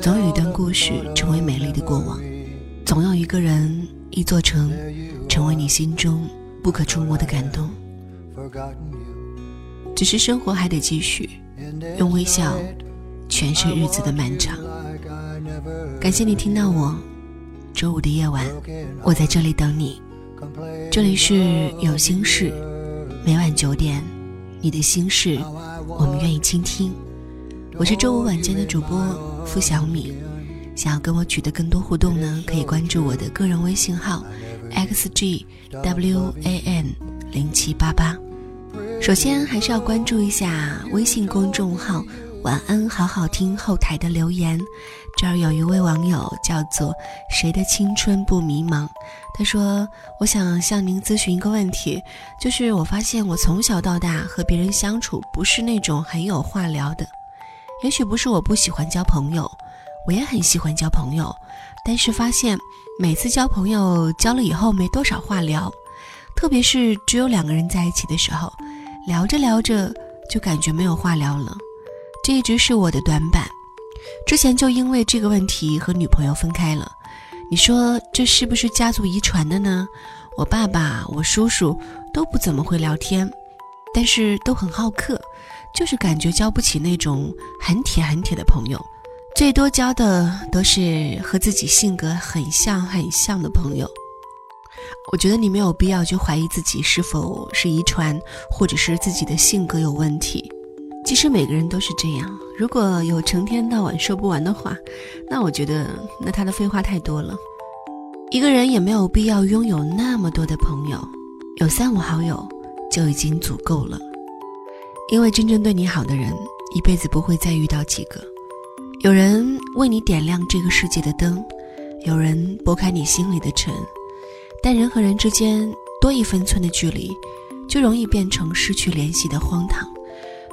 总有一段故事成为美丽的过往，总有一个人、一座城，成为你心中不可触摸的感动。只是生活还得继续，用微笑。诠释日子的漫长。感谢你听到我，周五的夜晚，我在这里等你。这里是有心事，每晚九点，你的心事，我们愿意倾听。我是周五晚间的主播付小米，想要跟我取得更多互动呢，可以关注我的个人微信号 xgwan 零七八八。首先还是要关注一下微信公众号。晚安，好好听后台的留言，这儿有一位网友叫做“谁的青春不迷茫”，他说：“我想向您咨询一个问题，就是我发现我从小到大和别人相处不是那种很有话聊的。也许不是我不喜欢交朋友，我也很喜欢交朋友，但是发现每次交朋友交了以后没多少话聊，特别是只有两个人在一起的时候，聊着聊着就感觉没有话聊了。”这一直是我的短板，之前就因为这个问题和女朋友分开了。你说这是不是家族遗传的呢？我爸爸、我叔叔都不怎么会聊天，但是都很好客，就是感觉交不起那种很铁很铁的朋友，最多交的都是和自己性格很像很像的朋友。我觉得你没有必要去怀疑自己是否是遗传，或者是自己的性格有问题。其实每个人都是这样。如果有成天到晚说不完的话，那我觉得那他的废话太多了。一个人也没有必要拥有那么多的朋友，有三五好友就已经足够了。因为真正对你好的人，一辈子不会再遇到几个。有人为你点亮这个世界的灯，有人拨开你心里的尘，但人和人之间多一分寸的距离，就容易变成失去联系的荒唐。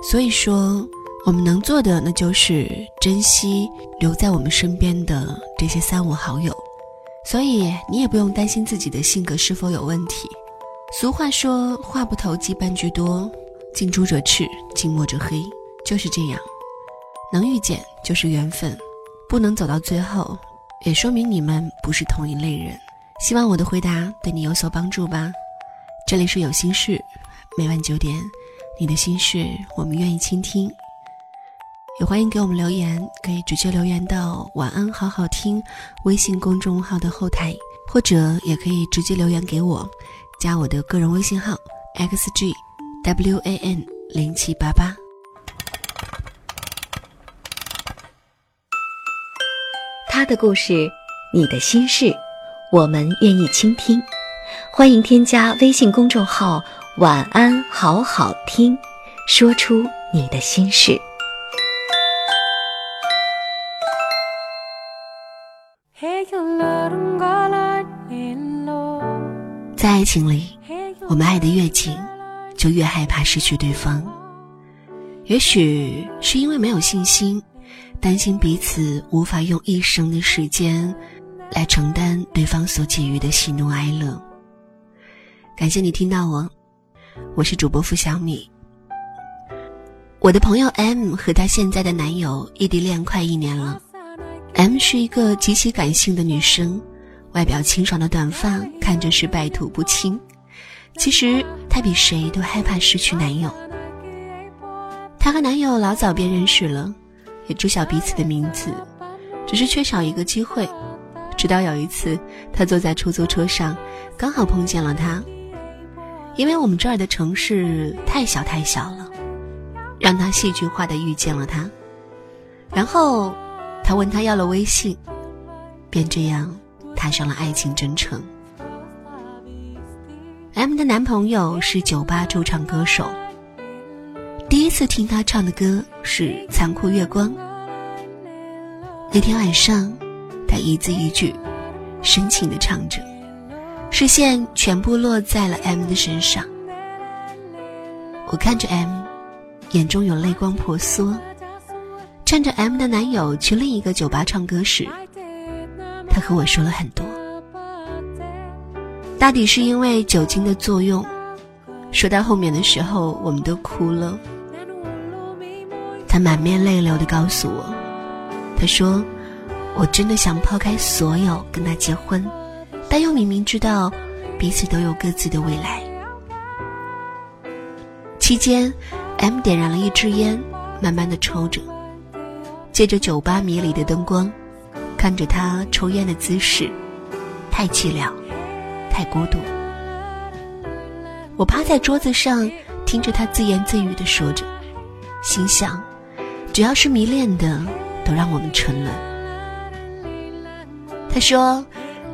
所以说，我们能做的那就是珍惜留在我们身边的这些三五好友。所以你也不用担心自己的性格是否有问题。俗话说“话不投机半句多，近朱者赤，近墨者黑”，就是这样。能遇见就是缘分，不能走到最后，也说明你们不是同一类人。希望我的回答对你有所帮助吧。这里是有心事，每晚九点。你的心事，我们愿意倾听。也欢迎给我们留言，可以直接留言到“晚安好好听”微信公众号的后台，或者也可以直接留言给我，加我的个人微信号 xg xgwan 零七八八。他的故事，你的心事，我们愿意倾听。欢迎添加微信公众号。晚安，好好听，说出你的心事。在爱情里，我们爱的越紧，就越害怕失去对方。也许是因为没有信心，担心彼此无法用一生的时间来承担对方所给予的喜怒哀乐。感谢你听到我。我是主播付小米。我的朋友 M 和她现在的男友异地恋快一年了。M 是一个极其感性的女生，外表清爽的短发看着是百毒不侵。其实她比谁都害怕失去男友。她和男友老早便认识了，也知晓彼此的名字，只是缺少一个机会。直到有一次，她坐在出租车上，刚好碰见了他。因为我们这儿的城市太小太小了，让他戏剧化的遇见了他，然后他问他要了微信，便这样踏上了爱情征程。M 的男朋友是酒吧驻唱歌手，第一次听他唱的歌是《残酷月光》，那天晚上，他一字一句，深情的唱着，视线全部落在了 M 的身上。我看着 M，眼中有泪光婆娑。趁着 M 的男友去另一个酒吧唱歌时，他和我说了很多。大抵是因为酒精的作用，说到后面的时候，我们都哭了。他满面泪流的告诉我，他说：“我真的想抛开所有跟他结婚，但又明明知道彼此都有各自的未来。”期间，M 点燃了一支烟，慢慢的抽着。借着酒吧迷离的灯光，看着他抽烟的姿势，太寂寥，太孤独。我趴在桌子上，听着他自言自语的说着，心想：只要是迷恋的，都让我们沉沦。他说：“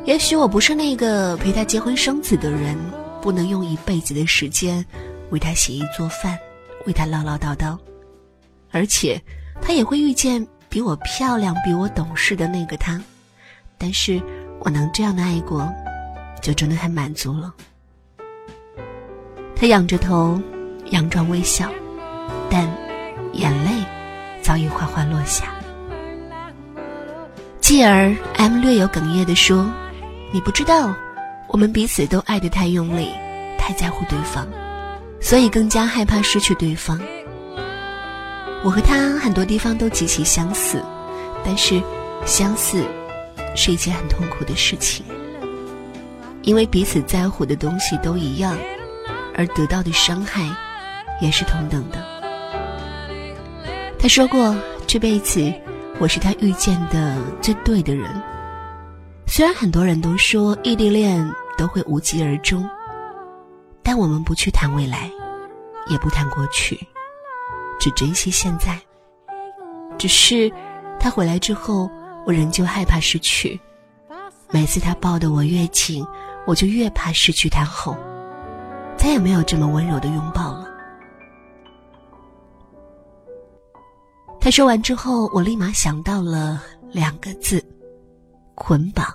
也许我不是那个陪他结婚生子的人，不能用一辈子的时间为他洗衣做饭，为他唠唠叨叨，而且。”他也会遇见比我漂亮、比我懂事的那个他，但是我能这样的爱过，就真的很满足了。他仰着头，佯装微笑，但眼泪早已哗哗落下。继而，M 略有哽咽的说：“你不知道，我们彼此都爱得太用力，太在乎对方，所以更加害怕失去对方。”我和他很多地方都极其相似，但是相似是一件很痛苦的事情，因为彼此在乎的东西都一样，而得到的伤害也是同等的。他说过，这辈子我是他遇见的最对的人。虽然很多人都说异地恋都会无疾而终，但我们不去谈未来，也不谈过去。只珍惜现在。只是，他回来之后，我仍旧害怕失去。每次他抱得我越紧，我就越怕失去他后，再也没有这么温柔的拥抱了。他说完之后，我立马想到了两个字：捆绑。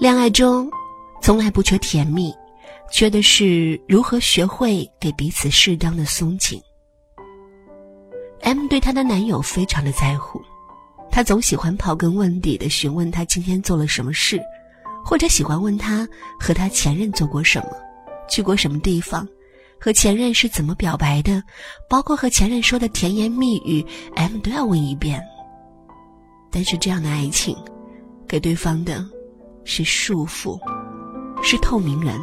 恋爱中，从来不缺甜蜜，缺的是如何学会给彼此适当的松紧。M 对她的男友非常的在乎，她总喜欢刨根问底的询问他今天做了什么事，或者喜欢问他和他前任做过什么，去过什么地方，和前任是怎么表白的，包括和前任说的甜言蜜语，M 都要问一遍。但是这样的爱情，给对方的是束缚，是透明人，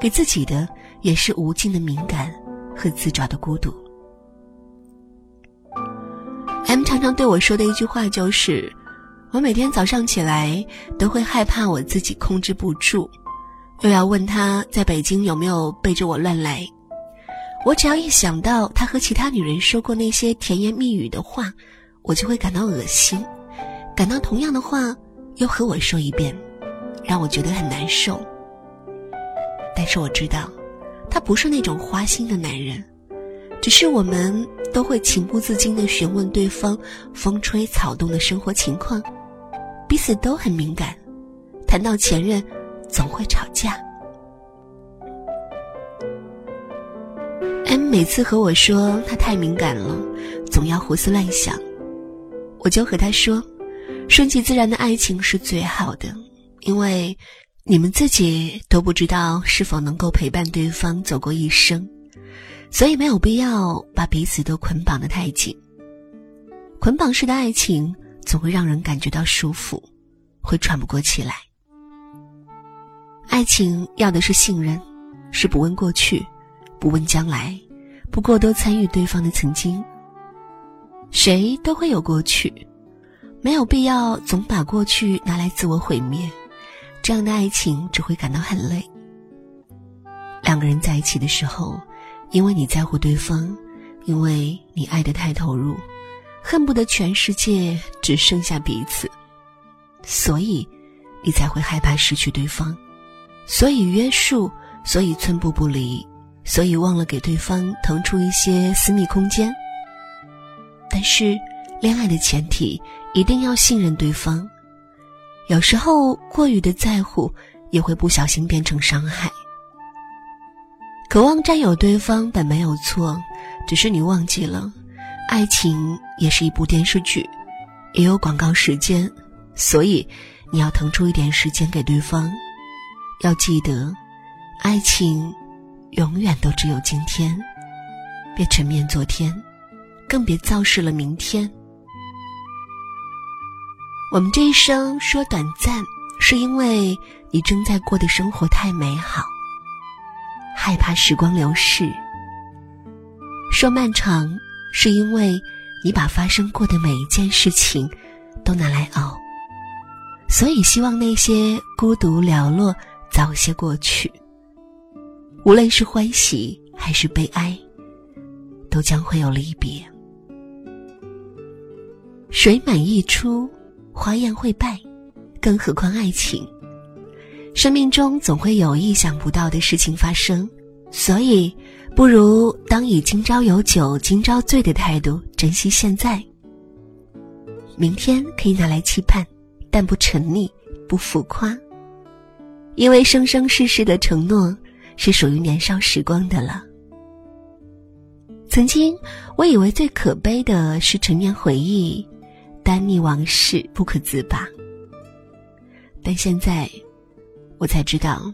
给自己的也是无尽的敏感和自找的孤独。M 常常对我说的一句话就是：“我每天早上起来都会害怕我自己控制不住，又要问他在北京有没有背着我乱来。我只要一想到他和其他女人说过那些甜言蜜语的话，我就会感到恶心，感到同样的话又和我说一遍，让我觉得很难受。但是我知道，他不是那种花心的男人。”只是我们都会情不自禁的询问对方风吹草动的生活情况，彼此都很敏感，谈到前任总会吵架。M 每次和我说他太敏感了，总要胡思乱想，我就和他说，顺其自然的爱情是最好的，因为你们自己都不知道是否能够陪伴对方走过一生。所以没有必要把彼此都捆绑得太紧。捆绑式的爱情总会让人感觉到舒服，会喘不过气来。爱情要的是信任，是不问过去，不问将来，不过多参与对方的曾经。谁都会有过去，没有必要总把过去拿来自我毁灭，这样的爱情只会感到很累。两个人在一起的时候。因为你在乎对方，因为你爱得太投入，恨不得全世界只剩下彼此，所以你才会害怕失去对方，所以约束，所以寸步不离，所以忘了给对方腾出一些私密空间。但是，恋爱的前提一定要信任对方。有时候过于的在乎，也会不小心变成伤害。渴望占有对方本没有错，只是你忘记了，爱情也是一部电视剧，也有广告时间，所以你要腾出一点时间给对方。要记得，爱情永远都只有今天，别沉湎昨天，更别造势了明天。我们这一生说短暂，是因为你正在过的生活太美好。害怕时光流逝，说漫长，是因为你把发生过的每一件事情都拿来熬，所以希望那些孤独寥落早些过去。无论是欢喜还是悲哀，都将会有离别。水满溢出，花艳会败，更何况爱情。生命中总会有意想不到的事情发生，所以不如当以今朝有酒今朝醉的态度珍惜现在。明天可以拿来期盼，但不沉溺，不浮夸。因为生生世世的承诺是属于年少时光的了。曾经我以为最可悲的是陈年回忆，单溺往事不可自拔。但现在。我才知道，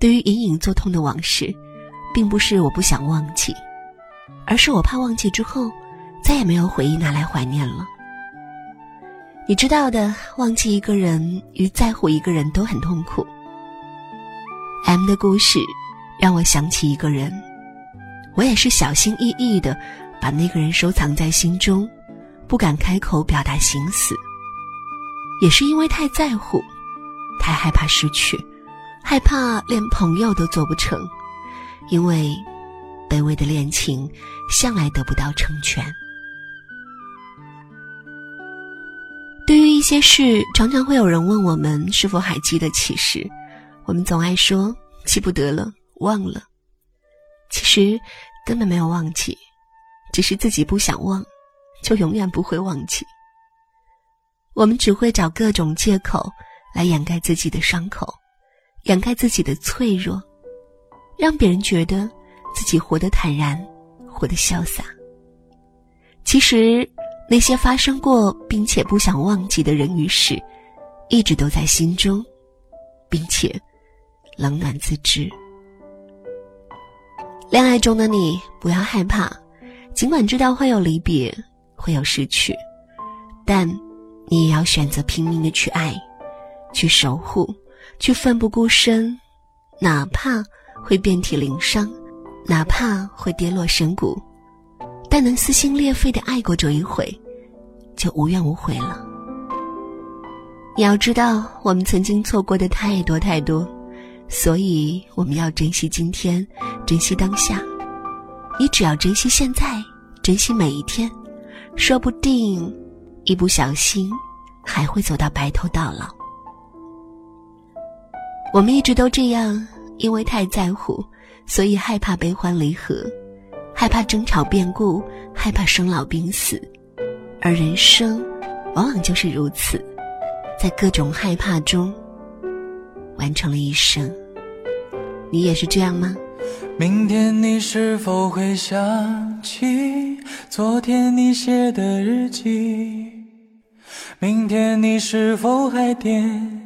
对于隐隐作痛的往事，并不是我不想忘记，而是我怕忘记之后，再也没有回忆拿来怀念了。你知道的，忘记一个人与在乎一个人都很痛苦。M 的故事让我想起一个人，我也是小心翼翼的把那个人收藏在心中，不敢开口表达心思，也是因为太在乎，太害怕失去。害怕连朋友都做不成，因为卑微的恋情向来得不到成全。对于一些事，常常会有人问我们是否还记得起时，我们总爱说记不得了，忘了。其实根本没有忘记，只是自己不想忘，就永远不会忘记。我们只会找各种借口来掩盖自己的伤口。掩盖自己的脆弱，让别人觉得自己活得坦然，活得潇洒。其实，那些发生过并且不想忘记的人与事，一直都在心中，并且冷暖自知。恋爱中的你不要害怕，尽管知道会有离别，会有失去，但你也要选择拼命的去爱，去守护。去奋不顾身，哪怕会遍体鳞伤，哪怕会跌落深谷，但能撕心裂肺的爱过这一回，就无怨无悔了。你要知道，我们曾经错过的太多太多，所以我们要珍惜今天，珍惜当下。你只要珍惜现在，珍惜每一天，说不定一不小心还会走到白头到老。我们一直都这样，因为太在乎，所以害怕悲欢离合，害怕争吵变故，害怕生老病死，而人生，往往就是如此，在各种害怕中，完成了一生。你也是这样吗？明天你是否会想起昨天你写的日记？明天你是否还惦？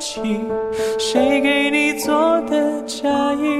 谁给你做的嫁衣？